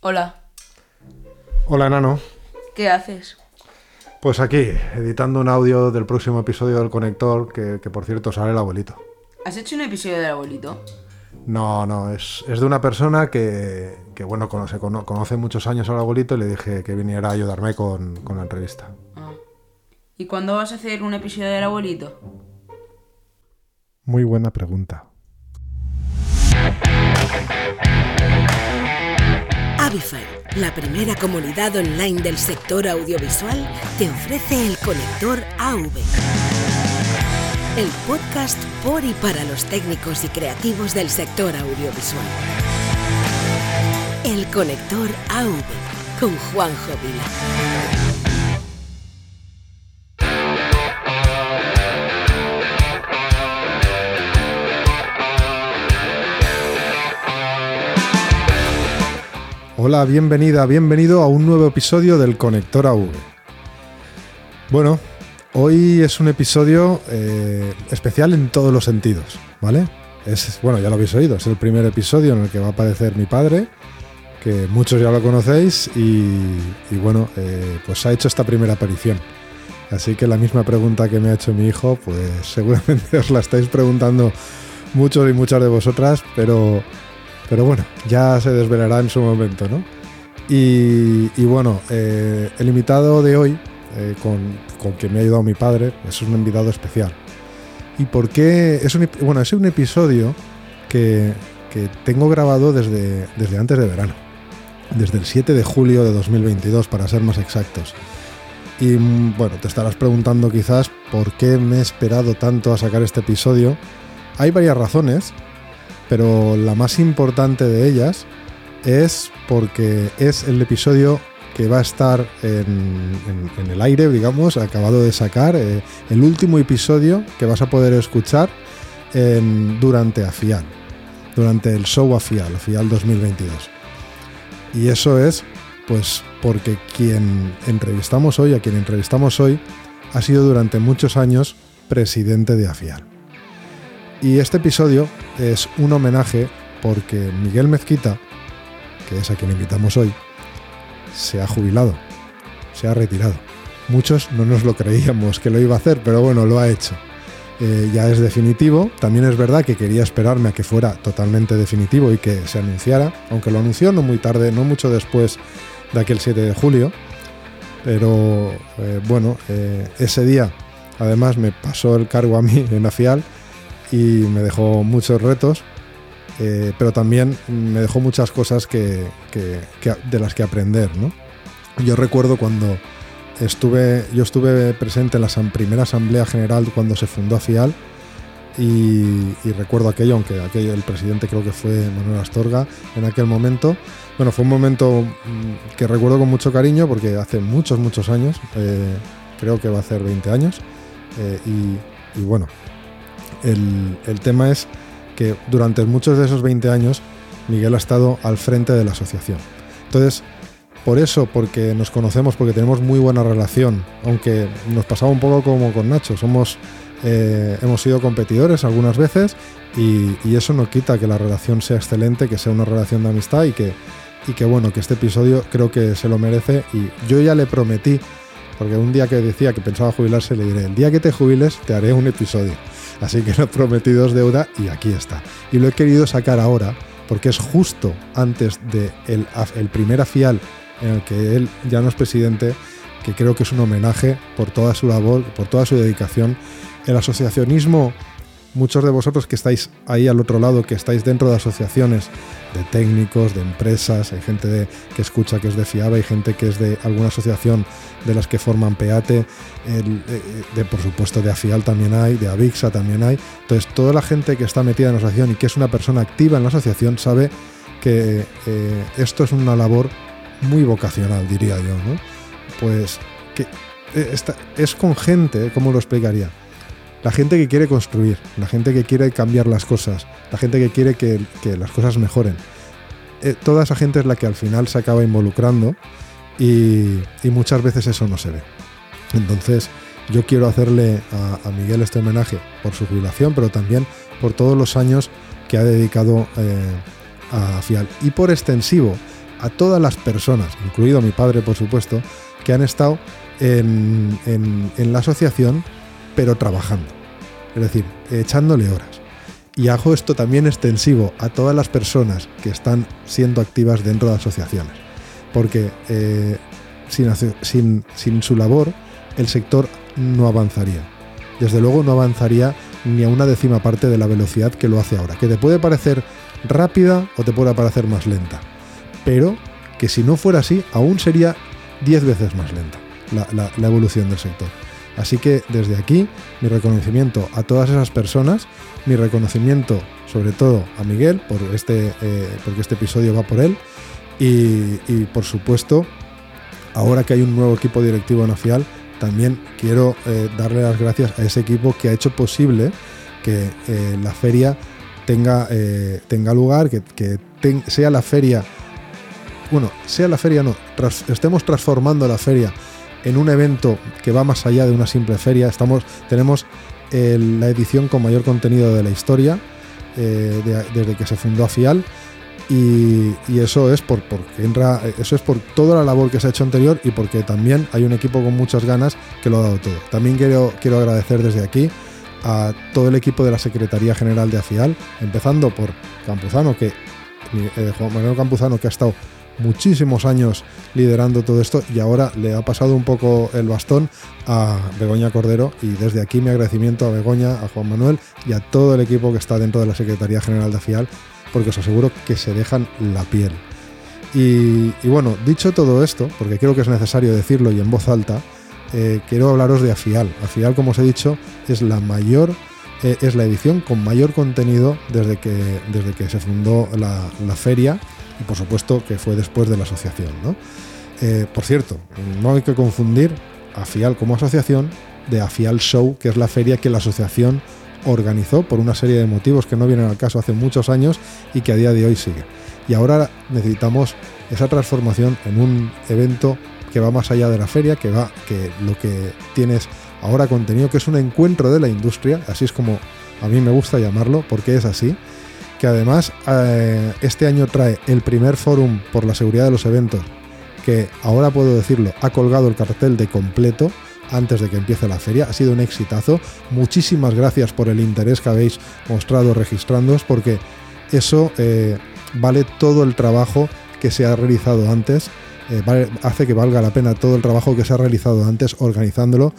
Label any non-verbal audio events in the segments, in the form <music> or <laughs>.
Hola, Hola, enano. ¿qué haces? Pues aquí, editando un audio del próximo episodio del Conector, que, que por cierto sale el abuelito. ¿Has hecho un episodio del abuelito? No, no, es, es de una persona que, que, bueno, conoce, cono- conoce muchos años al abuelito y le dije que viniera a ayudarme con, con la entrevista. Ah. ¿Y cuándo vas a hacer un episodio del abuelito? Muy buena pregunta. La primera comunidad online del sector audiovisual, te ofrece el conector AV. El podcast por y para los técnicos y creativos del sector audiovisual. El conector AV con Juanjo Vila. Hola, bienvenida, bienvenido a un nuevo episodio del Conector AV. Bueno, hoy es un episodio eh, especial en todos los sentidos, ¿vale? Es, bueno, ya lo habéis oído, es el primer episodio en el que va a aparecer mi padre, que muchos ya lo conocéis, y, bueno, eh, pues ha hecho esta primera aparición. Así que la misma pregunta que me ha hecho mi hijo, pues <laughs> seguramente os la estáis preguntando muchos y muchas de vosotras, pero pero bueno, ya se desvelará en su momento, ¿no? Y, y bueno, eh, el invitado de hoy, eh, con, con quien me ha ayudado mi padre, es un invitado especial. ¿Y por qué? Es un, bueno, es un episodio que, que tengo grabado desde, desde antes de verano, desde el 7 de julio de 2022, para ser más exactos. Y mm, bueno, te estarás preguntando quizás por qué me he esperado tanto a sacar este episodio. Hay varias razones, pero la más importante de ellas es porque es el episodio que va a estar en, el aire, digamos, acabado de sacar, eh, el último episodio que vas a poder escuchar durante AFIAL, durante el show AFIAL, AFIAL 2022. Y eso es, pues, porque quien entrevistamos hoy, a quien entrevistamos hoy, ha sido durante muchos años presidente de AFIAL. Y este episodio es un homenaje porque Miguel Mezquita, que es a quien invitamos hoy, se ha jubilado, se ha retirado. Muchos no nos lo creíamos que lo iba a hacer, pero bueno, lo ha hecho. Eh, ya es definitivo. También es verdad que quería esperarme a que fuera totalmente definitivo y que se anunciara, aunque lo anunció no muy tarde, no mucho después de aquel 7 de julio. Pero eh, bueno, eh, ese día además me pasó el cargo a mí en AFIAL y me dejó muchos retos, eh, pero también me dejó muchas cosas que, que- que- de las que aprender. ¿no? Yo recuerdo cuando estuve, yo estuve presente en la primera asamblea general cuando se fundó AFIAL y, y recuerdo aquello, aunque aquello, el presidente creo que fue Manuel Astorga en aquel momento. Bueno, fue un momento mm, que recuerdo con mucho cariño porque hace muchos, muchos años, eh, creo que va a hacer 20 años, eh, y, y bueno, el, el tema es que durante muchos de esos 20 años Miguel ha estado al frente de la asociación. Entonces, por eso, porque nos conocemos, porque tenemos muy buena relación, aunque nos pasaba un poco como con Nacho, somos, eh, hemos sido competidores algunas veces y, eso no quita que la relación sea excelente, que sea una relación de amistad y que, y que bueno, que este episodio creo que se lo merece y yo ya le prometí, porque un día que decía que pensaba jubilarse le diré, el día que te jubiles te haré un episodio. Así que lo prometido es deuda y aquí está. Y lo he querido sacar ahora porque es justo antes de el, af- el primer afial en el que él ya no es presidente, que creo que es un homenaje por toda su labor, por toda su dedicación. El asociacionismo, muchos de vosotros que estáis ahí al otro lado, que estáis dentro de asociaciones de técnicos, de empresas, hay gente que escucha que es de FIABA, hay gente que es de alguna asociación de las que forman PEATE, el- eh, de, por supuesto de AFIAL también hay, de AVIXA también hay. Entonces, toda la gente que está metida en la asociación y que es una persona activa en la asociación sabe que eh, esto es una labor muy vocacional, diría yo, ¿no? Pues que eh, es con gente, ¿cómo lo explicaría? La gente que quiere construir, la gente que quiere cambiar las cosas, la gente que quiere que, las cosas mejoren. Eh, toda esa gente es la que al final se acaba involucrando y, muchas veces eso no se ve. Entonces, yo quiero hacerle a, Miguel este homenaje por su jubilación, pero también por todos los años que ha dedicado eh, a FIAL. Y por extensivo, a todas las personas, incluido mi padre, por supuesto, que han estado en la asociación, pero trabajando. Es decir, echándole horas. Y hago esto también extensivo a todas las personas que están siendo activas dentro de asociaciones. Porque eh, sin, su labor, el sector no avanzaría. Desde luego no avanzaría ni a una décima parte de la velocidad que lo hace ahora. Que te puede parecer rápida o te puede parecer más lenta. Pero que si no fuera así, aún sería 10 veces más lenta la evolución del sector. Así que desde aquí mi reconocimiento a todas esas personas, mi reconocimiento sobre todo a Miguel por este, eh, porque este episodio va por él y, por supuesto ahora que hay un nuevo equipo directivo en AFIAL también quiero eh, darle las gracias a ese equipo que ha hecho posible que eh, la feria tenga, tenga lugar, que, sea la feria, bueno, sea la feria no, estemos transformando la feria en un evento que va más allá de una simple feria. Estamos, tenemos la edición con mayor contenido de la historia eh, desde que se fundó AFIAL. Y, eso es por porque entra, eso es por toda la labor que se ha hecho anterior y porque también hay un equipo con muchas ganas que lo ha dado todo. También quiero, quiero agradecer desde aquí a todo el equipo de la Secretaría General de AFIAL, empezando por Campuzano, que eh, Juan Manuel Campuzano, que ha estado muchísimos años liderando todo esto y ahora le ha pasado un poco el bastón a Begoña Cordero y desde aquí mi agradecimiento a Begoña, a Juan Manuel y a todo el equipo que está dentro de la Secretaría General de FIAL porque os aseguro que se dejan la piel. Y, bueno, dicho todo esto, porque creo que es necesario decirlo y en voz alta, eh, quiero hablaros de AFIAL. AFIAL, como os he dicho, es la mayor, eh, es la edición con mayor contenido desde que, desde que se fundó la feria y por supuesto que fue después de la asociación. ¿no? Eh, por cierto, no hay que confundir AFIAL como asociación de AFIAL Show, que es la feria que la asociación organizó por una serie de motivos que no vienen al caso hace muchos años y que a día de hoy sigue. Y ahora necesitamos esa transformación en un evento que va más allá de la feria, que va, que lo que tienes ahora contenido, que es un encuentro de la industria, así es como a mí me gusta llamarlo, porque es así, que además eh, este año trae el primer fórum por la seguridad de los eventos, que ahora puedo decirlo, ha colgado el cartel de completo antes de que empiece la feria. Ha sido un exitazo. Muchísimas gracias por el interés que habéis mostrado registrándoos, porque eso eh, vale todo el trabajo que se ha realizado antes. Eh, hace que valga la pena todo el trabajo que se ha realizado antes organizándolo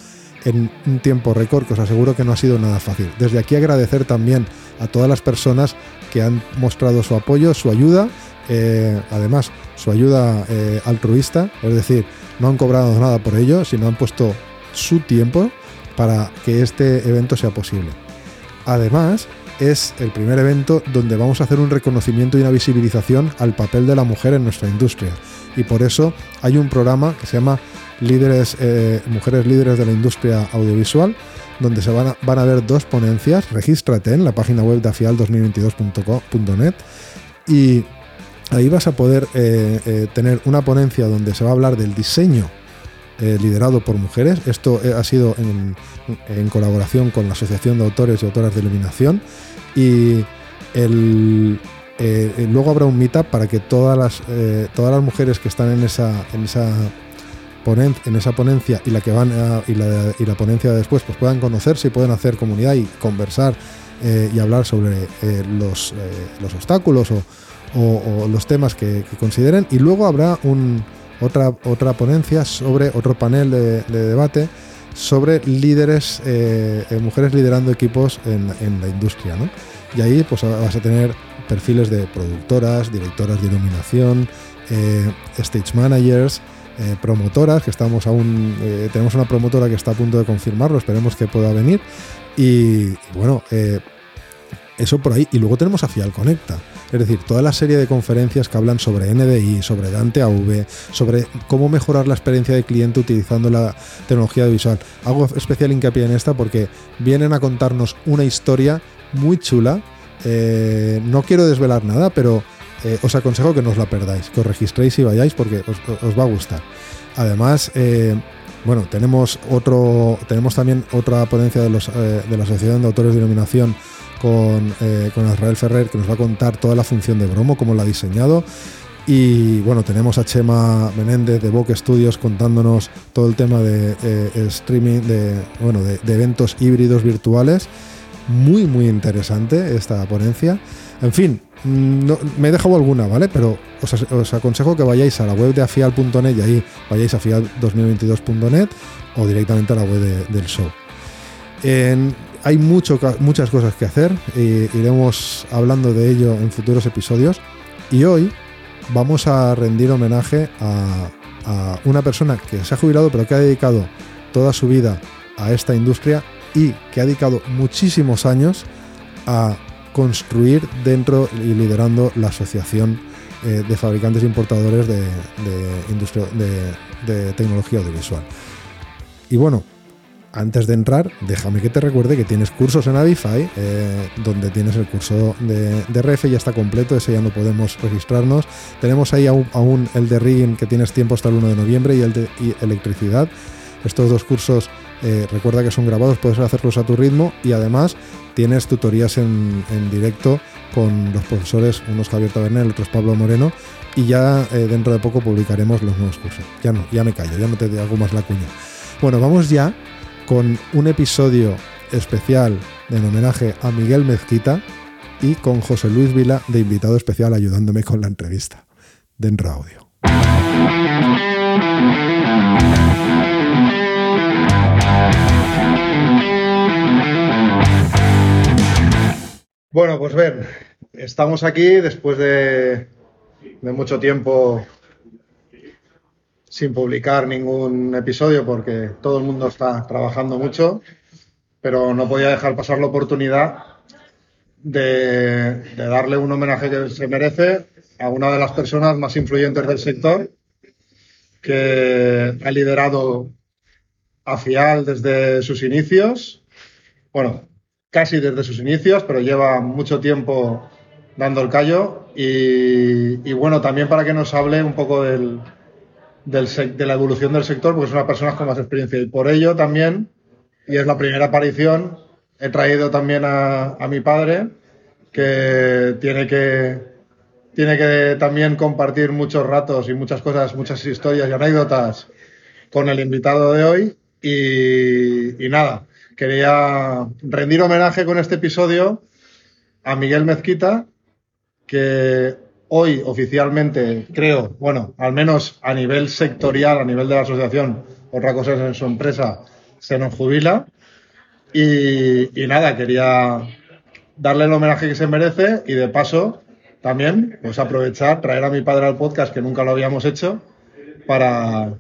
en un tiempo récord que os aseguro que no ha sido nada fácil. Desde aquí agradecer también a todas las personas que han mostrado su apoyo, su ayuda, eh, además su ayuda eh, altruista, es decir, no han cobrado nada por ello, sino han puesto su tiempo para que este evento sea posible. Además, es el primer evento donde vamos a hacer un reconocimiento y una visibilización al papel de la mujer en nuestra industria. Y por eso hay un programa que se llama líderes, eh, mujeres líderes de la industria audiovisual, donde se van a, van a ver dos ponencias. Regístrate en la página web de afial2022.net y ahí vas a poder eh, eh, tener una ponencia donde se va a hablar del diseño liderado por mujeres. Esto ha sido en, colaboración con la Asociación de Autores y Autoras de Iluminación. Y luego habrá un meetup para que todas las, todas las mujeres que están en esa en esa ponencia y la que van y, la, y, la, ponencia de después pues puedan conocerse y puedan hacer comunidad y conversar eh, y hablar sobre eh, los, eh, los, obstáculos o, los temas que, consideren y luego habrá un, otra, otra ponencia sobre otro panel de, debate sobre líderes, mujeres liderando equipos en, en la industria. ¿no? Y ahí pues vas a tener perfiles de productoras, directoras de iluminación, stage managers, eh, promotoras, que estamos aún, eh, tenemos una promotora que está a punto de confirmarlo, esperemos que pueda venir. Y, bueno, eh, eso por ahí. Y luego tenemos a Fial Conecta. Es decir, toda la serie de conferencias que hablan sobre NDI, sobre Dante AV, sobre cómo mejorar la experiencia del cliente utilizando la tecnología visual. Hago especial hincapié en esta porque vienen a contarnos una historia muy chula. no quiero desvelar nada, pero eh, os aconsejo que no os la perdáis, que os registréis y vayáis porque os, va a gustar. Además, eh, bueno, tenemos otro, tenemos también otra ponencia de, eh, la Asociación de Autores de Iluminación con, con Israel Ferrer que nos va a contar toda la función de Bromo, cómo la ha diseñado. Y bueno, tenemos a Chema Menéndez de Boque Studios contándonos todo el tema de streaming, de, bueno, de eventos híbridos virtuales. Muy, muy interesante esta ponencia. En fin, no- me he dejado alguna, ¿vale? Pero os, aconsejo que vayáis a la web de afial.net y ahí vayáis a afial2022.net o directamente a la web de- del show. Hay muchas cosas que hacer e iremos hablando de ello en futuros episodios. Y hoy vamos a rendir homenaje a una persona que se ha jubilado pero que ha dedicado toda su vida a esta industria y que ha dedicado muchísimos años a construir dentro y liderando la asociación eh, de fabricantes e importadores de, industria de, de tecnología audiovisual. Y bueno, antes de entrar, déjame que te recuerde que tienes cursos en Avify, eh, donde tienes el curso de, de RF, ya está completo, ese ya no podemos registrarnos. Tenemos ahí aún, el de rigging, que tienes tiempo hasta el 1 de noviembre, y el de electricidad. Estos dos cursos, eh, recuerda que son grabados, puedes hacerlos a tu ritmo y además tienes tutorías en, en directo con los profesores, unos Javier Tabernel, otros Pablo Moreno, y ya eh, dentro de poco publicaremos los nuevos cursos. Ya no, ya me callo, ya no te hago más la cuña. Bueno, vamos ya con un episodio especial en homenaje a Miguel Mezquita y con José Luis Vila de invitado especial ayudándome con la entrevista. Dentro audio. Bueno, pues ven, estamos aquí después de, mucho tiempo sin publicar ningún episodio porque todo el mundo está trabajando mucho, pero no podía dejar pasar la oportunidad de, de darle un homenaje que se merece a una de las personas más influyentes del sector, que ha liderado a FIAL desde sus inicios, bueno, casi desde sus inicios, pero lleva mucho tiempo dando el callo y, bueno, también para que nos hable un poco del, de la evolución del sector, porque es una persona con más experiencia. Y por ello también, y es la primera aparición, he traído también a, mi padre, que tiene que tiene que también compartir muchos ratos y muchas cosas, muchas historias y anécdotas con el invitado de hoy. Y nada, quería rendir homenaje con este episodio a Miguel Mezquita, que hoy oficialmente creo, bueno, al menos a nivel sectorial, a nivel de la asociación, otra cosa es en su empresa, se nos jubila. Y, nada, quería darle el homenaje que se merece y de paso también pues aprovechar, traer a mi padre al podcast que nunca lo habíamos hecho para,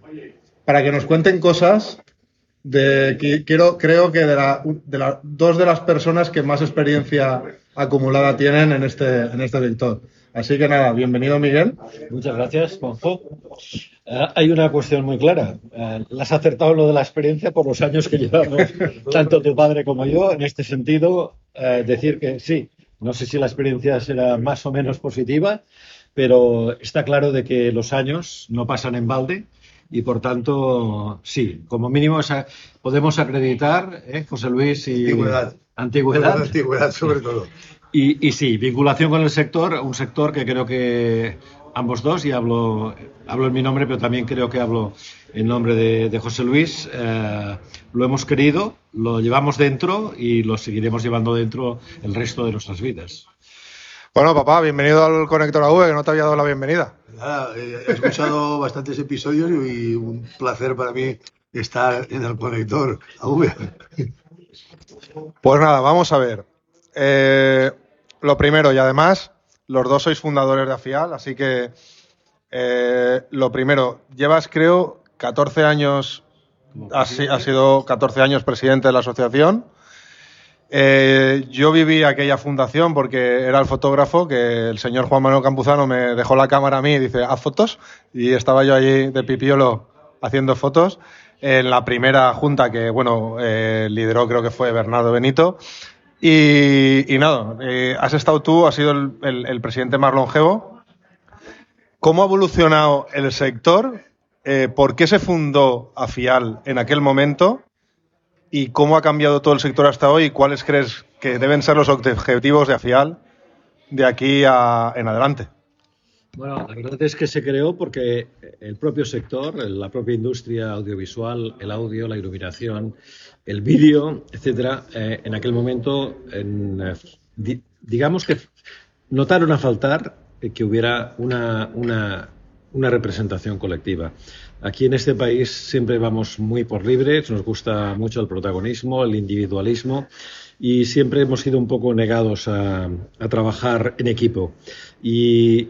para que nos cuenten cosas de que quiero, creo que de, la, de la- dos de las personas que más experiencia acumulada tienen en este, en este sector. Así que nada, bienvenido Miguel. Muchas gracias, Juanjo. Eh, hay una cuestión muy clara. La has acertado lo de la experiencia por los años que llevamos, <laughs> tanto tu padre como yo. En este sentido, eh, decir que sí, no sé si la experiencia será más o menos positiva, pero está claro de que los años no pasan en balde y por tanto, sí, como mínimo esa- podemos acreditar, ¿eh, José Luis? Y, Antigüedad. Antigüedad. Antigüedad, sobre todo. Y, y sí, vinculación con el sector, un sector que creo que ambos dos, y hablo, hablo en mi nombre, pero también creo que hablo en nombre de, de José Luis, eh, lo hemos querido, lo llevamos dentro y lo seguiremos llevando dentro el resto de nuestras vidas. Bueno, papá, bienvenido al Conector AV, que no te había dado la bienvenida. Nada, eh, he escuchado <laughs> bastantes episodios y un placer para mí estar en el conector AV. Pues nada, vamos a ver. Eh, lo primero, y además, los dos sois fundadores de AFIAL, así que eh, lo primero, llevas creo 14 años, has, has sido 14 años presidente de la asociación. Eh, yo viví aquella fundación porque era el fotógrafo que el señor Juan Manuel Campuzano me dejó la cámara a mí y dice, haz fotos. Y estaba yo allí de pipiolo haciendo fotos. En la primera junta que, bueno, eh, lideró creo que fue Bernardo Benito. Y, nada, eh, has estado tú, has sido el, el- presidente más longevo. ¿Cómo ha evolucionado el sector? ¿Por qué se fundó AFIAL en aquel momento? ¿Y cómo ha cambiado todo el sector hasta hoy? ¿Y cuáles crees que deben ser los objetivos de AFIAL de aquí a, en adelante? Bueno, la verdad es que se creó porque el propio sector, la propia industria audiovisual, el audio, la iluminación, el vídeo, etcétera, eh, en aquel momento, en, di- digamos que notaron a faltar que hubiera una representación colectiva. Aquí en este país siempre vamos muy por libres, nos gusta mucho el protagonismo, el individualismo y siempre hemos sido un poco negados a, trabajar en equipo. Y,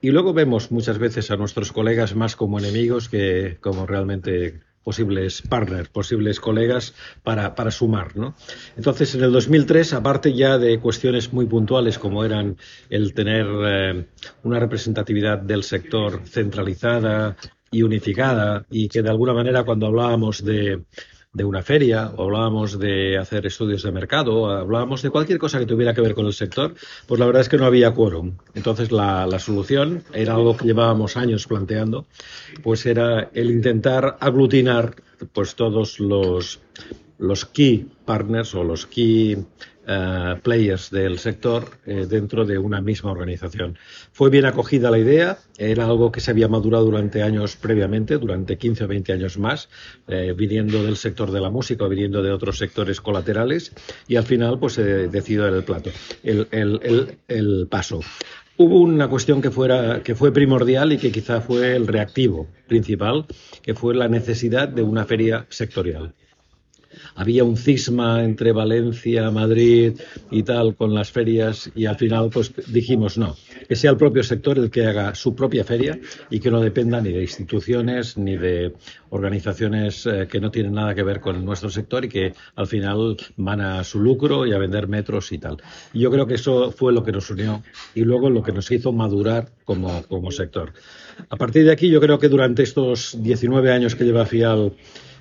luego vemos muchas veces a nuestros colegas más como enemigos que como realmente posibles partners, posibles colegas para, para sumar. ¿no? Entonces, en el 2003, aparte ya de cuestiones muy puntuales como eran el tener eh, una representatividad del sector centralizada y unificada y que de alguna manera cuando hablábamos de, de una feria o hablábamos de hacer estudios de mercado o hablábamos de cualquier cosa que tuviera que ver con el sector, pues la verdad es que no había quórum. Entonces la, la solución era algo que llevábamos años planteando, pues era el intentar aglutinar pues todos los, los key partners o los key eh, players del sector eh, dentro de una misma organización. Fue bien acogida la idea, era algo que se había madurado durante años previamente, durante 15 o 20 años más, eh, viniendo del sector de la música o viniendo de otros sectores colaterales, y al final pues se decidió el plato, el, el, el, el paso. Hubo una cuestión que, fuera, que fue primordial y que quizá fue el reactivo principal, que fue la necesidad de una feria sectorial había un cisma entre Valencia, Madrid y tal con las ferias y al final pues dijimos no, que sea el propio sector el que haga su propia feria y que no dependa ni de instituciones ni de organizaciones eh, que no tienen nada que ver con nuestro sector y que al final van a su lucro y a vender metros y tal. Y yo creo que eso fue lo que nos unió y luego lo que nos hizo madurar como, como sector. A partir de aquí yo creo que durante estos 19 años que lleva FIAL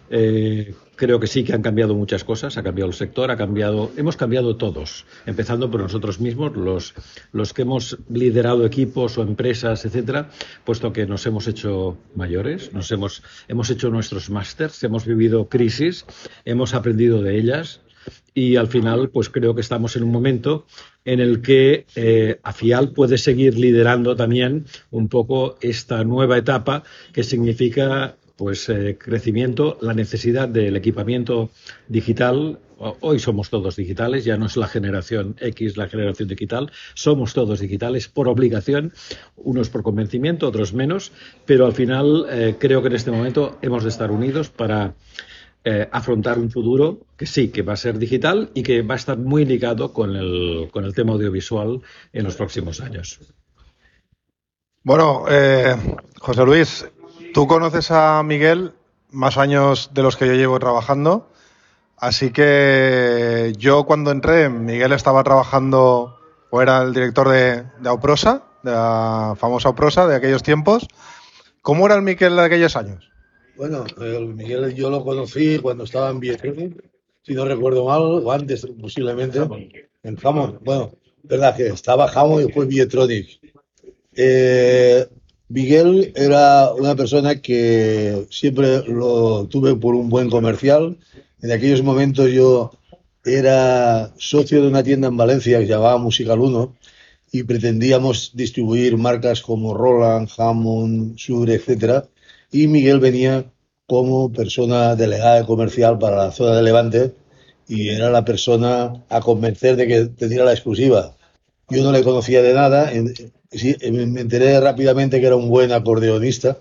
eh, creo que sí que han cambiado muchas cosas, ha cambiado el sector, ha cambiado, hemos cambiado todos, empezando por nosotros mismos, los, los que hemos liderado equipos o empresas, etcétera, puesto que nos hemos hecho mayores, nos hemos, hemos hecho nuestros másters, hemos vivido crisis, hemos aprendido de ellas y al final, pues creo que estamos en un momento en el que eh, AFIAL puede seguir liderando también un poco esta nueva etapa que significa pues eh, crecimiento, la necesidad del equipamiento digital. Hoy somos todos digitales, ya no es la generación X la generación digital, somos todos digitales por obligación, unos por convencimiento, otros menos, pero al final eh, creo que en este momento hemos de estar unidos para eh, afrontar un futuro que sí, que va a ser digital y que va a estar muy ligado con el, con el tema audiovisual en los próximos años. Bueno, José Luis, Tú conoces a Miguel más años de los que yo llevo trabajando, así que yo cuando entré, Miguel estaba trabajando o era el director de, de de la famosa Auprosa de aquellos tiempos. ¿Cómo era el Miguel de aquellos años? Bueno, el Miguel yo lo conocí cuando estaba en Vietronic, si no recuerdo mal, o antes posiblemente, en Hammond. Bueno, verdad que estaba Hammond y después Vietronic. Eh, Miguel era una persona que siempre lo tuve por un buen comercial. En aquellos momentos yo era socio de una tienda en Valencia que se llamaba Musical 1 y pretendíamos distribuir marcas como Roland, Hammond, Shure, etcétera. Y Miguel venía como persona delegada de comercial para la zona de Levante y era la persona a convencer de que tendría la exclusiva. Yo no le conocía de nada, sí, me enteré rápidamente que era un buen acordeonista,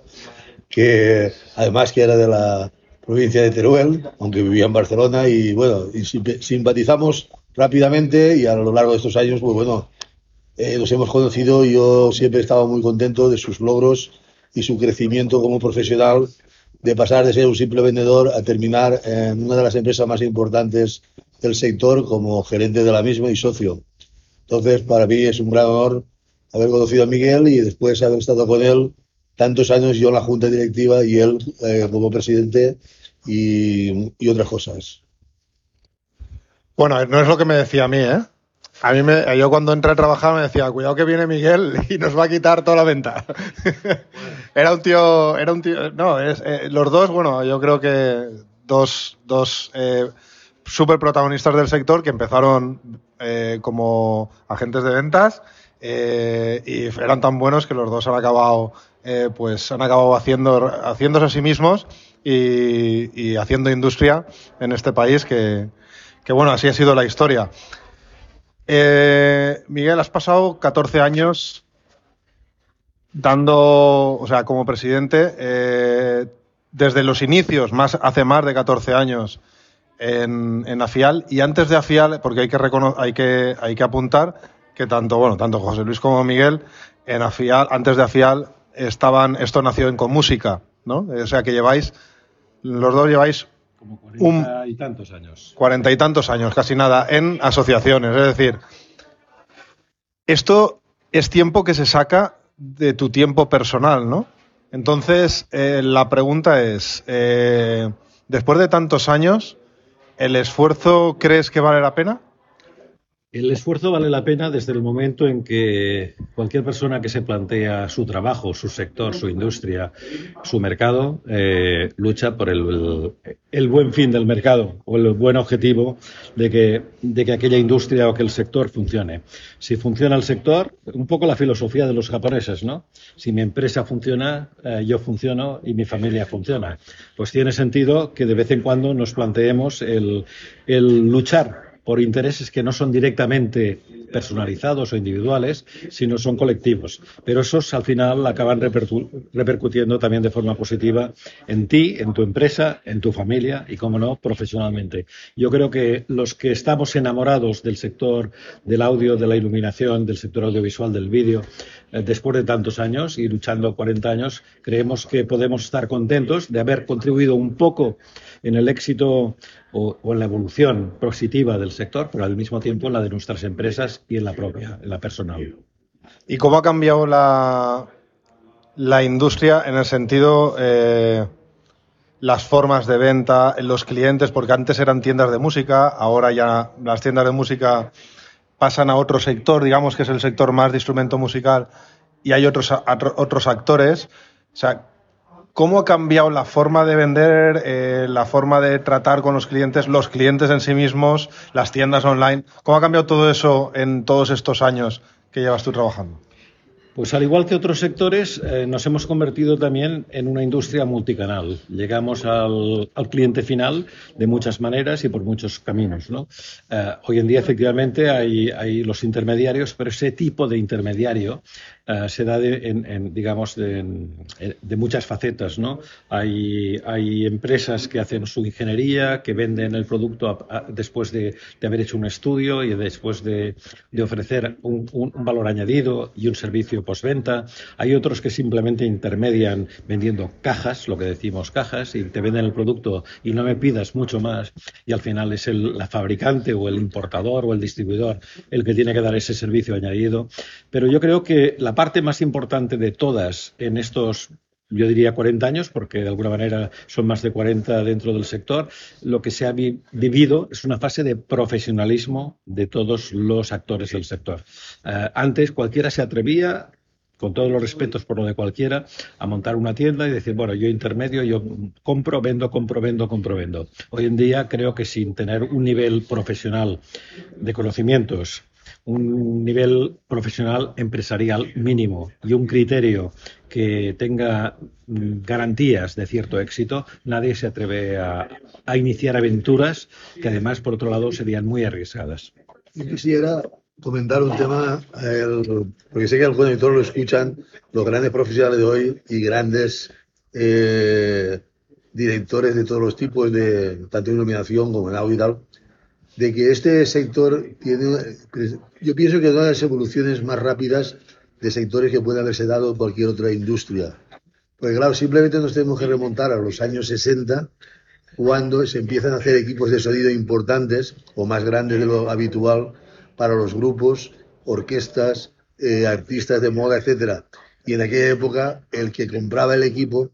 que además que era de la provincia de Teruel, aunque vivía en Barcelona, y bueno, y simpatizamos rápidamente y a lo largo de estos años, pues bueno, eh, hemos conocido y yo siempre he estado muy contento de sus logros y su crecimiento como profesional, de pasar de ser un simple vendedor a terminar en una de las empresas más importantes del sector como gerente de la misma y socio. Entonces, para mí es un gran honor haber conocido a Miguel y después haber estado con él tantos años yo en la junta directiva y él eh, como presidente y, y, otras cosas. Bueno, no es lo que me decía a mí, ¿eh? A mí, me, yo cuando entré a trabajar me decía, cuidado que viene Miguel <laughs> y nos va a quitar toda la venta. <laughs> era un tío, era un tío, no, es, eh, los dos, bueno, yo creo que dos, dos eh, super protagonistas del sector que empezaron eh, como agentes de ventas eh, y eran tan buenos que los dos han acabado, eh, pues han acabado haciendo, haciéndose a sí mismos y, y haciendo industria en este país que, que, bueno, así ha sido la historia. Eh, Miguel, has pasado 14 años dando, o sea, como presidente, desde los inicios, más hace más de 14 años en, en AFIAL y antes de AFIAL, porque hay que, hay que, hay que apuntar que tanto, bueno, tanto José Luis como Miguel en AFIAL, antes de AFIAL, estaban, esto nació en Conmúsica, ¿no? O sea que lleváis, los dos lleváis como cuarenta y tantos años. Cuarenta y tantos años, casi nada, en asociaciones. Es decir, esto es tiempo que se saca de tu tiempo personal, ¿no? Entonces, eh, la pregunta es, eh, después de tantos años, ¿el esfuerzo crees que vale la pena? El esfuerzo vale la pena desde el momento en que cualquier persona que se plantea su trabajo, su sector, su industria, su mercado, eh, lucha por el, el, buen fin del mercado o el buen objetivo de que, que aquella industria o aquel sector funcione. Si funciona el sector, un poco la filosofía de los japoneses, ¿no? Si mi empresa funciona, eh, yo funciono y mi familia funciona. Pues tiene sentido que de vez en cuando nos planteemos el, el luchar por intereses que no son directamente personalizados o individuales, sino son colectivos. Pero esos al final acaban repercutiendo también de forma positiva en ti, en tu empresa, en tu familia y, como no, profesionalmente. Yo creo que los que estamos enamorados del sector del audio, de la iluminación, del sector audiovisual, del vídeo, eh, después de tantos años y luchando 40 años, creemos que podemos estar contentos de haber contribuido un poco en el éxito o, en la evolución positiva del sector, pero al mismo tiempo en la de nuestras empresas y en la propia, en la personal. ¿Y cómo ha cambiado la, la industria en el sentido, eh, las formas de venta, los clientes, porque antes eran tiendas de música, ahora ya las tiendas de música pasan a otro sector, digamos que es el sector más de instrumento musical, y hay otros, otros actores. ¿Cómo ha cambiado la forma de vender, eh, la forma de tratar con los clientes, los clientes en sí mismos, las tiendas online? ¿Cómo ha cambiado todo eso en todos estos años que llevas tú trabajando? Pues al igual que otros sectores, eh, nos hemos convertido también en una industria multicanal. Llegamos al, cliente final de muchas maneras y por muchos caminos. ¿no? Eh, hoy en día, efectivamente, hay, los intermediarios, pero ese tipo de intermediario eh, se da, de, en, digamos, de, de, muchas facetas. ¿no? Hay, hay, empresas que hacen su ingeniería, que venden el producto después de, haber hecho un estudio y después de, ofrecer un, un valor añadido y un servicio postventa. Hay otros que simplemente intermedian vendiendo cajas, lo que decimos cajas, y te venden el producto y no me pidas mucho más. Y al final es el la fabricante o el importador o el distribuidor el que tiene que dar ese servicio añadido. Pero yo creo que parte más importante de todas en estos yo diría 40 años, porque de alguna manera son más de 40 dentro del sector, lo que se ha vi vivido es una fase de profesionalismo de todos los actores del sector. Uh, antes cualquiera se atrevía con todos los respetos por lo de cualquiera, a montar una tienda y decir, bueno, yo intermedio, yo compro, vendo, compro, vendo, compro, vendo. Hoy en día creo que sin tener un nivel profesional de conocimientos, un nivel profesional empresarial mínimo y un criterio que tenga garantías de cierto éxito, nadie se atreve a, a iniciar aventuras que además, por otro lado, serían muy arriesgadas. Yo quisiera comentar un tema, porque sé que al conector lo escuchan los grandes profesionales de hoy y grandes eh, directores de todos los tipos, de tanto en iluminación como en audio y tal, de que este sector tiene, yo pienso que una de las evoluciones más rápidas de sectores que puede haberse dado cualquier otra industria. Porque claro, simplemente nos tenemos que remontar a los años 60, cuando se empiezan a hacer equipos de sonido importantes o más grandes de lo habitual, para los grupos, orquestas, eh, artistas de moda, etcétera. Y en aquella época el que compraba el equipo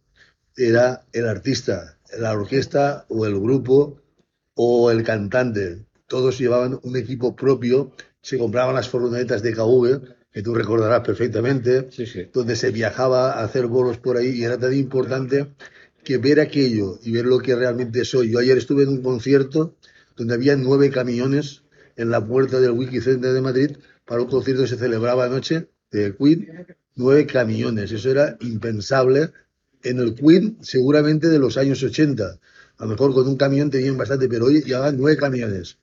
era el artista, la orquesta o el grupo o el cantante. Todos llevaban un equipo propio, se compraban las furgonetas de KV, que tú recordarás perfectamente, sí, sí. donde se viajaba a hacer bolos por ahí y era tan importante que ver aquello y ver lo que realmente soy. Yo ayer estuve en un concierto donde había nueve camiones en la puerta del Wikicenter de Madrid para un concierto que se celebraba anoche de Queen, nueve camiones. Eso era impensable en el Queen seguramente de los años 80. A lo mejor con un camión tenían bastante, pero hoy llevaban nueve camiones.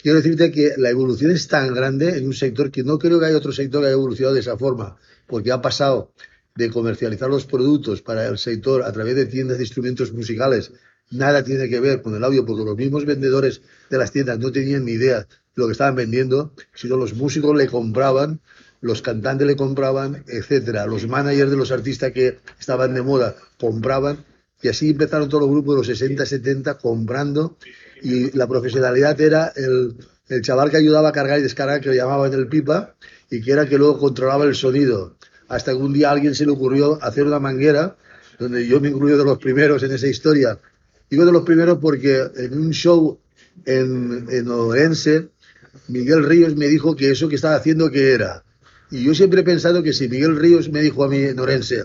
Quiero decirte que la evolución es tan grande en un sector que no creo que haya otro sector que haya evolucionado de esa forma, porque ha pasado de comercializar los productos para el sector a través de tiendas de instrumentos musicales. Nada tiene que ver con el audio, porque los mismos vendedores de las tiendas no tenían ni idea de lo que estaban vendiendo, sino los músicos le compraban, los cantantes le compraban, etcétera. Los managers de los artistas que estaban de moda compraban, y así empezaron todos los grupos de los 60, 70 comprando, y la profesionalidad era el, el chaval que ayudaba a cargar y descargar, que lo llamaban el pipa, y que era que luego controlaba el sonido. Hasta que un día a alguien se le ocurrió hacer una manguera, donde yo me incluyo de los primeros en esa historia. Digo de los primeros porque en un show en, en Orense, Miguel Ríos me dijo que eso que estaba haciendo, ¿qué era? Y yo siempre he pensado que si Miguel Ríos me dijo a mí en Orense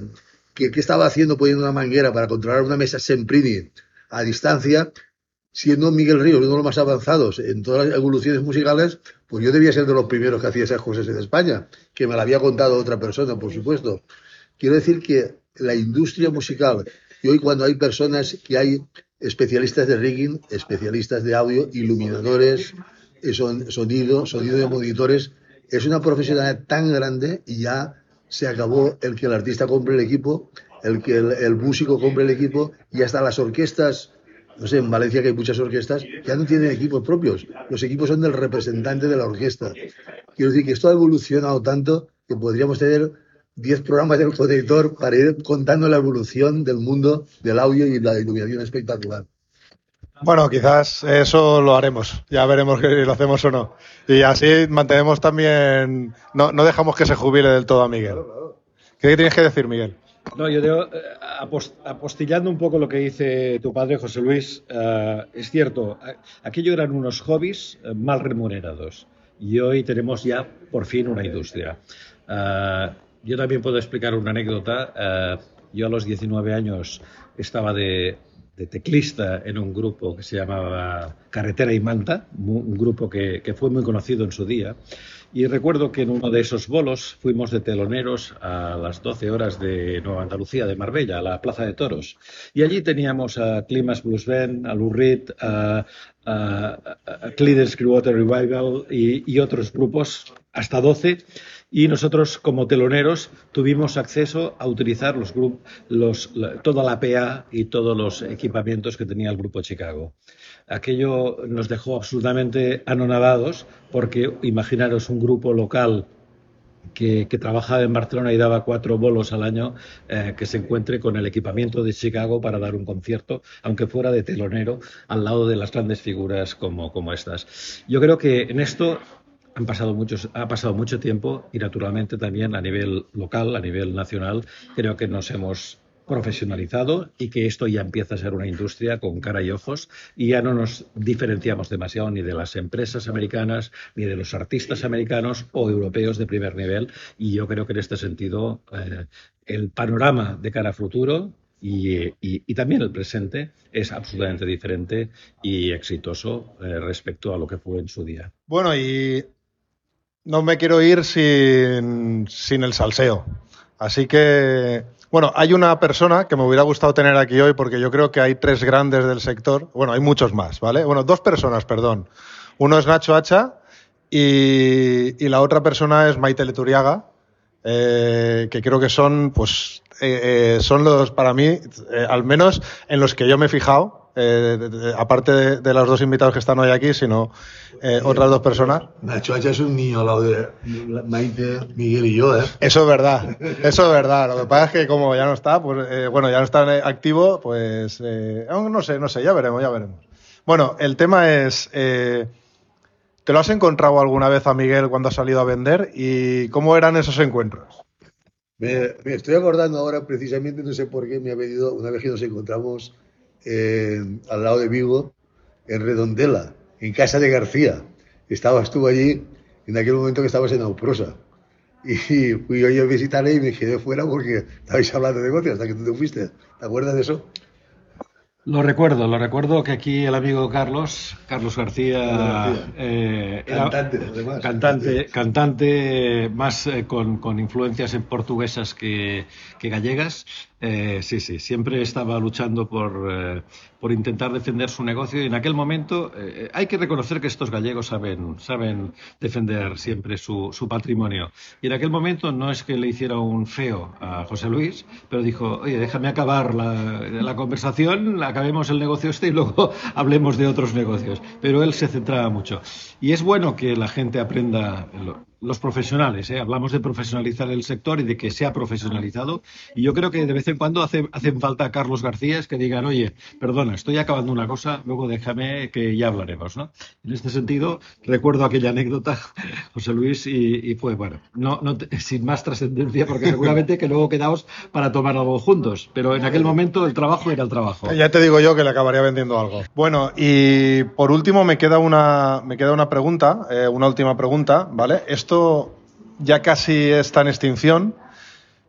que qué estaba haciendo poniendo una manguera para controlar una mesa Semprini a distancia, siendo Miguel Ríos uno de los más avanzados en todas las evoluciones musicales, pues yo debía ser de los primeros que hacía esas cosas en España, que me la había contado otra persona, por supuesto. Quiero decir que la industria musical, y hoy cuando hay personas que hay especialistas de rigging, especialistas de audio, iluminadores, son, sonido, sonido de monitores, es una profesionalidad tan grande y ya se acabó el que el artista compre el equipo, el que el, el músico compre el equipo y hasta las orquestas, no sé, en Valencia que hay muchas orquestas, ya no tienen equipos propios. Los equipos son del representante de la orquesta. Quiero decir que esto ha evolucionado tanto que podríamos tener 10 programas del conector para ir contando la evolución del mundo del audio y la iluminación espectacular. Bueno, quizás eso lo haremos. Ya veremos si lo hacemos o no. Y así mantenemos también. No, no dejamos que se jubile del todo a Miguel. ¿Qué tienes que decir, Miguel? No, yo digo, eh, apos- apostillando un poco lo que dice tu padre, José Luis, eh, es cierto, aquello eran unos hobbies eh, mal remunerados y hoy tenemos ya por fin una industria. Yo también puedo explicar una anécdota. Yo a los 19 años estaba de, teclista en un grupo que se llamaba Carretera y Manta, un grupo que fue muy conocido en su día. Y recuerdo que en uno de esos bolos fuimos de teloneros a las 12 horas de Nueva Andalucía, de Marbella, a la Plaza de Toros. Y allí teníamos a Climax Blues Band, a Lou Reed, a, a, a Clearwater Revival y, otros grupos, hasta 12. Y nosotros, como teloneros, tuvimos acceso a utilizar los los, toda la PA y todos los equipamientos que tenía el Grupo Chicago. Aquello nos dejó absolutamente anonadados porque imaginaros un grupo local que, trabajaba en Barcelona y daba cuatro bolos al año, eh, que se encuentre con el equipamiento de Chicago para dar un concierto, aunque fuera de telonero, al lado de las grandes figuras como, como estas. Yo creo que en esto han pasado muchos, ha pasado mucho tiempo y naturalmente también a nivel local, a nivel nacional, creo que nos hemos profesionalizado y que esto ya empieza a ser una industria con cara y ojos y ya no nos diferenciamos demasiado ni de las empresas americanas ni de los artistas americanos o europeos de primer nivel y yo creo que en este sentido eh, el panorama de cara a futuro y, y- también el presente es absolutamente diferente y exitoso eh, respecto a lo que fue en su día. Bueno, y no me quiero ir sin, sin el salseo. Así que, bueno, hay una persona que me hubiera gustado tener aquí hoy porque yo creo que hay tres grandes del sector. Bueno, hay muchos más, ¿vale? Bueno, dos personas, perdón. Uno es Nacho Hacha y, y la otra persona es Maite Leturiaga, eh, que creo que son, pues, eh, eh, son los, para mí, eh, al menos en los que yo me he fijado, eh, de- de- aparte de, de los dos invitados que están hoy aquí, sino otras dos personas. Nacho Hacha es un niño al lado de Maite, Miguel y yo, ¿eh? Eso es verdad, eso es verdad. Lo que pasa es que como ya no está, pues bueno, ya no está activo, pues no sé, no sé, ya veremos, ya veremos. Bueno, el tema es, eh, ¿te lo has encontrado alguna vez a Miguel cuando has salido a vender y cómo eran esos encuentros? Me, estoy acordando ahora, precisamente, no sé por qué, me ha venido una vez que nos encontramos en- al lado de Vigo, en Redondela, en casa de García. Estabas tú allí en aquel momento que estabas en Auprosa. Y fui yo a visitarle y me quedé fuera porque estabais hablando de negocios hasta que tú te fuiste. ¿Te acuerdas de eso? Lo recuerdo, lo recuerdo que aquí el amigo Carlos, Carlos García, García. eh, era Cantante, además. Cantante, cantante más eh, con, con influencias en portuguesas que, que gallegas. Eh, sí, sí, siempre estaba luchando por, eh, por intentar defender su negocio y en aquel momento eh, hay que reconocer que estos gallegos saben, saben defender siempre su, su patrimonio. Y en aquel momento no es que le hiciera un feo a José Luis, pero dijo, oye, déjame acabar la, la conversación, acabemos el negocio este y luego <laughs> hablemos de otros negocios. Pero él se centraba mucho. Y es bueno que la gente aprenda los profesionales, ¿eh? hablamos de profesionalizar el sector y de que sea profesionalizado. Y yo creo que de vez en cuando hace, hacen falta Carlos García que digan, oye, perdona, estoy acabando una cosa, luego déjame que ya hablaremos. ¿no? En este sentido, recuerdo aquella anécdota, <laughs> José Luis, y, y fue, bueno, no, no <laughs> sin más trascendencia, porque seguramente que luego quedamos para tomar algo juntos. Pero en aquel momento el trabajo era el trabajo. Ya te digo yo que le acabaría vendiendo algo. Bueno, y por último me queda una, me queda una pregunta, eh, una última pregunta, ¿vale? Esto ya casi está en extinción,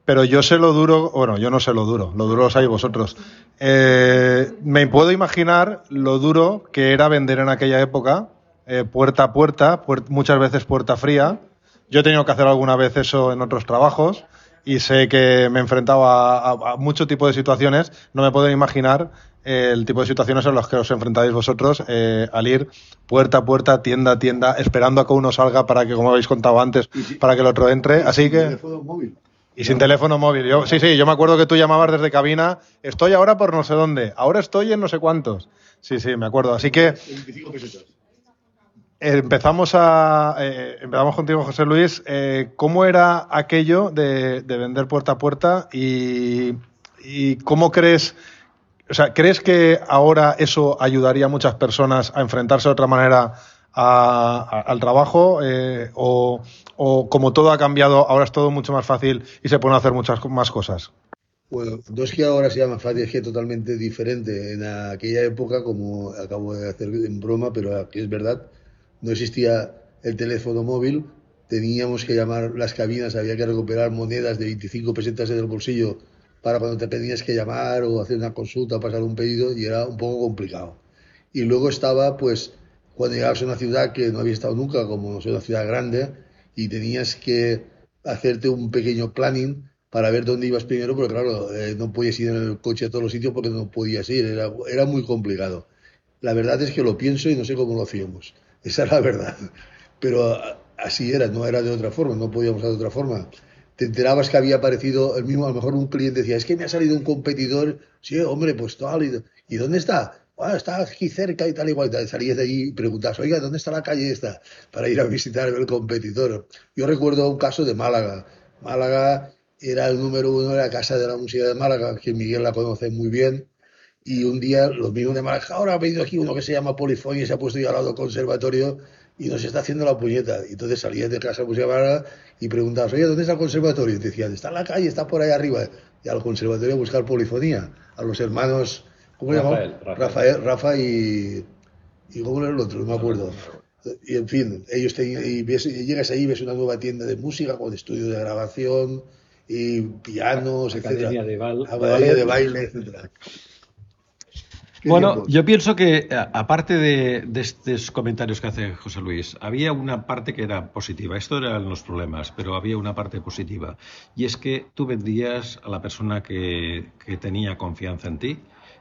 pero yo sé lo duro, bueno, yo no sé lo duro, lo duro lo sabéis vosotros. Eh, me puedo imaginar lo duro que era vender en aquella época, eh, puerta a puerta, puer- muchas veces puerta fría. Yo he tenido que hacer alguna vez eso en otros trabajos y sé que me he a, mucho tipo de situaciones. No me puedo imaginar el tipo de situaciones en las que os enfrentáis vosotros eh, al ir puerta a puerta, tienda a tienda, esperando a que uno salga para que, como habéis contado antes, para que el otro entre. Así que. Teléfono móvil. Y sin teléfono móvil. Yo, sí, sí, yo me acuerdo que tú llamabas desde cabina. Estoy ahora por no sé dónde. Ahora estoy en no sé cuántos. Sí, sí, me acuerdo. Así que 25 pesetas. eh, empezamos a eh, empezamos contigo, José Luis. Eh, ¿Cómo era aquello de, de vender puerta a puerta y, y cómo crees? O sea, ¿crees que ahora eso ayudaría a muchas personas a enfrentarse de otra manera a- al trabajo? eh, o, o como todo ha cambiado, ahora es todo mucho más fácil y se pueden hacer muchas más cosas? Bueno, no es que ahora sea más fácil, es que totalmente diferente. En aquella época, como acabo de hacer en broma, pero aquí es verdad, no existía el teléfono móvil, teníamos que llamar las cabinas, había que recuperar monedas de 25 pesetas en el bolsillo para cuando te tenías que llamar o hacer una consulta pasar un pedido y era un poco complicado. Y luego estaba, pues, cuando llegabas a una ciudad que no había estado nunca, como es una ciudad grande, y tenías que hacerte un pequeño planning para ver dónde ibas primero, porque claro, eh, no podías ir en el coche a todos los sitios porque no podías ir, era, muy complicado. La verdad es que lo pienso y no sé cómo lo hacíamos. <laughs> Esa es la verdad. Pero a- así era, no era de otra forma, no podíamos hacer de otra forma. Te enterabas que había aparecido el mismo, a lo mejor un cliente decía, es que me ha salido un competidor, sí, hombre, pues tal, y, ¿y dónde está? Ah, está aquí cerca y tal, igual. Salías de allí y preguntabas, oiga, ¿dónde está la calle esta? Para ir a visitar el competidor. Yo recuerdo un caso de Málaga. Málaga era el número uno de la Casa de la Música de Málaga, que Miguel la conoce muy bien. Y un día los mismos de Málaga, ahora ha venido aquí uno que se llama Polifonia y se ha puesto ahí al lado del conservatorio y nos está haciendo la puñeta. Y entonces salías de Casa Música y preguntabas, oye, ¿dónde está el conservatorio? Y te decían, está en la calle, está por ahí arriba. Y al conservatorio a buscar polifonía. A los hermanos, ¿cómo se Rafael? Rafael. Rafael, Rafa y. ¿Y cómo era el otro? No me acuerdo. Y en fin, ellos tenían, y, ves- y llegas ahí, ves una nueva tienda de música con estudios de grabación y pianos, Academia etcétera. de bal- Academia de baile, etcétera. Bueno, yo pienso que aparte de, de estos comentarios que hace José Luis, había una parte que era positiva. Esto eran los problemas, pero había una parte positiva. Y es que tú vendías a la persona que, que tenía confianza en ti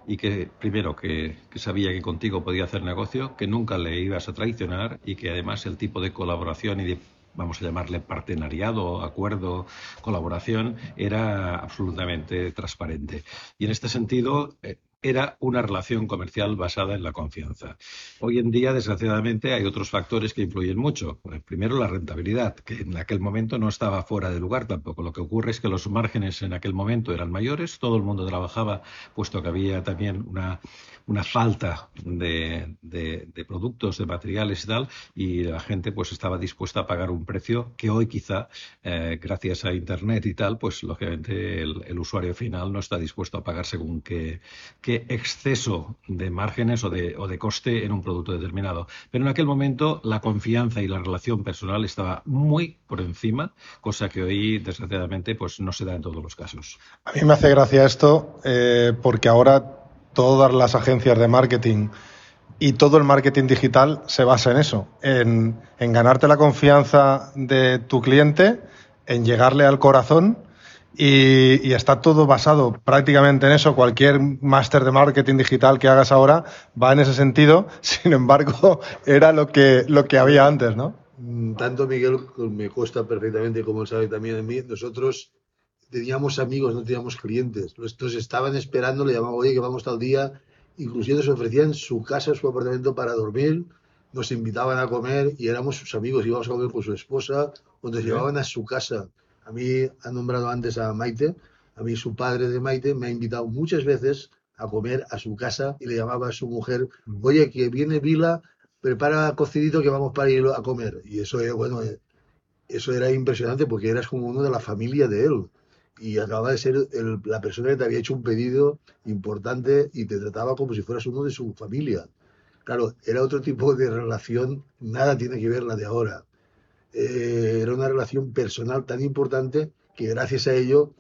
y que, primero, que, que sabía que contigo podía hacer negocio, que nunca le ibas a traicionar y que además el tipo de colaboración y de vamos a llamarle partenariado, acuerdo, colaboración, era absolutamente transparente. Y en este sentido, eh, era una relación comercial basada en la confianza. Hoy en día, desgraciadamente, hay otros factores que influyen mucho. Eh, Primero, la rentabilidad, que en aquel momento no estaba fuera de lugar tampoco. Lo que ocurre es que los márgenes en aquel momento eran mayores, todo el mundo trabajaba, puesto que había también una, una falta de, productos, de materiales y tal, y la gente pues estaba dispuesta a pagar un precio que hoy quizá, eh, gracias a Internet y tal, pues lógicamente el, el usuario final no está dispuesto a pagar según qué, qué exceso de márgenes o de, o de coste en un producto determinado. Pero en aquel momento la confianza y la relación personal estaba muy por encima, cosa que hoy desgraciadamente pues no se da en todos los casos. A mí me hace gracia esto eh, porque ahora todas las agencias de marketing y todo el marketing digital se basa en eso, en, en ganarte la confianza de tu cliente, en llegarle al corazón y, está todo basado prácticamente en eso. Cualquier máster de marketing digital que hagas ahora va en ese sentido. <laughs> Sin embargo, era lo que, lo que había antes, ¿no? Tanto Miguel me cuesta perfectamente, como sabe también en mí. Nosotros teníamos amigos, no teníamos clientes. Estos estaban esperando, le llamaban, oye, que vamos tal día. Inclusive nos ofrecían su casa, su apartamento para dormir. Nos invitaban a comer y éramos sus amigos. Íbamos a comer con su esposa o nos llevaban a su casa a mí ha nombrado antes a Maite, a mí su padre de Maite me ha invitado muchas veces a comer a su casa y le llamaba a su mujer, oye, que viene Vila, prepara cocidito que vamos para ir a comer. Y eso, bueno, eh, eso era impresionante porque eras como uno de la familia de él. Y acababa de ser la persona que te había hecho un pedido importante y te trataba como si fueras uno de su familia. Claro, era otro tipo de relación, nada tiene que ver la de ahora eh, era una relación personal tan importante que gracias a ello,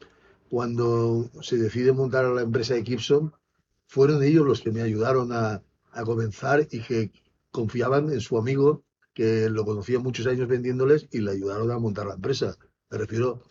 cuando se decide montar la empresa de Gibson, fueron ellos los que me ayudaron a, a comenzar y que confiaban en su amigo, que lo conocía muchos años vendiéndoles y le ayudaron a montar la empresa. Me refiero,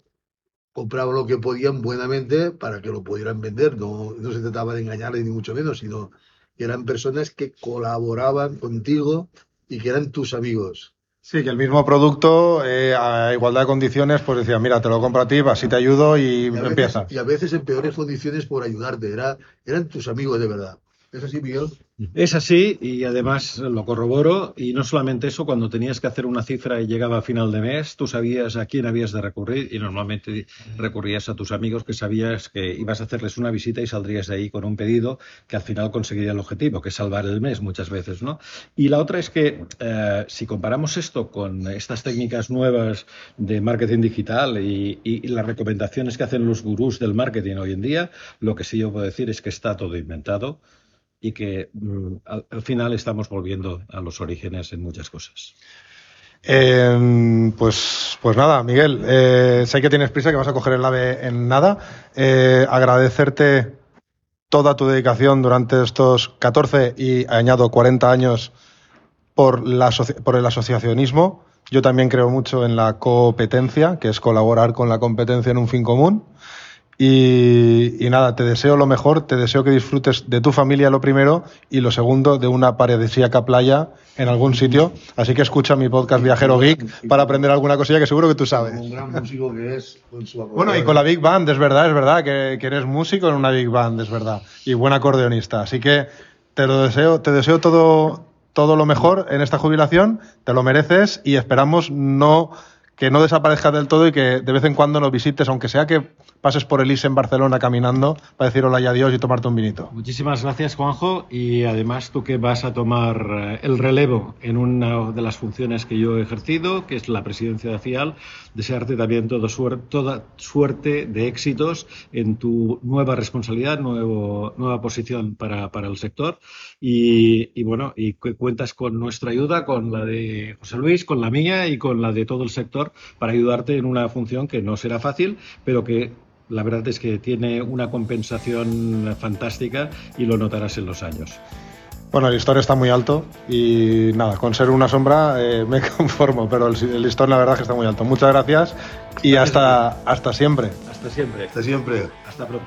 compraban lo que podían buenamente para que lo pudieran vender. No, no se trataba de engañarles ni mucho menos, sino que eran personas que colaboraban contigo y que eran tus amigos. Sí, que el mismo producto, eh, a igualdad de condiciones, pues decía, mira, te lo compro a ti, así te ayudo y, y empieza. y a veces en peores condiciones por ayudarte. Era, eran tus amigos de verdad. ¿Es así, Miguel? Es así y además lo corroboro y no solamente eso, cuando tenías que hacer una cifra y llegaba a final de mes, tú sabías a quién habías de recurrir y normalmente recurrías a tus amigos que sabías que ibas a hacerles una visita y saldrías de ahí con un pedido que al final conseguiría el objetivo, que es salvar el mes muchas veces, ¿no? Y la otra es que eh, si comparamos esto con estas técnicas nuevas de marketing digital y, las recomendaciones que hacen los gurús del marketing hoy en día, lo que sí yo puedo decir es que está todo inventado y que mm, al, al, final estamos volviendo a los orígenes en muchas cosas. Eh, pues, pues nada, Miguel, eh, sé que tienes prisa, que vas a coger el AVE en nada. Eh, agradecerte toda tu dedicación durante estos 14 y añado 40 años por, la, por el asociacionismo. Yo también creo mucho en la competencia, que es colaborar con la competencia en un fin común. Y, y, nada, te deseo lo mejor, te deseo que disfrutes de tu familia lo primero y lo segundo de una paradisíaca playa en algún sitio. Así que escucha mi podcast Viajero Geek para aprender alguna cosilla que seguro que tú sabes. Un gran músico que es. Con su bueno, y con la Big Band, es verdad, es verdad, que, que, eres músico en una Big Band, es verdad. Y buen acordeonista. Así que te lo deseo, te deseo todo, todo lo mejor en esta jubilación, te lo mereces y esperamos no que no desaparezcas del todo y que de vez en cuando nos visites, aunque sea que pases por el IS en Barcelona caminando para decir hola y adiós y tomarte un vinito. Muchísimas gracias, Juanjo. Y además tú que vas a tomar eh, el relevo en una de las funciones que yo he ejercido, que es la presidencia de FIAL, desearte también todo suer toda suerte de éxitos en tu nueva responsabilidad, nuevo, nueva posición para, para el sector. Y, y, bueno, y cuentas con nuestra ayuda, con la de José Luis, con la mía y con la de todo el sector para ayudarte en una función que no será fácil, pero que la verdad es que tiene una compensación fantástica y lo notarás en los años. Bueno, el listón está muy alto y nada, con ser una sombra eh, me <laughs> conformo, pero el, el, listón la verdad es que está muy alto. Muchas gracias y hasta, hasta siempre. Hasta siempre. Hasta siempre. Hasta pronto.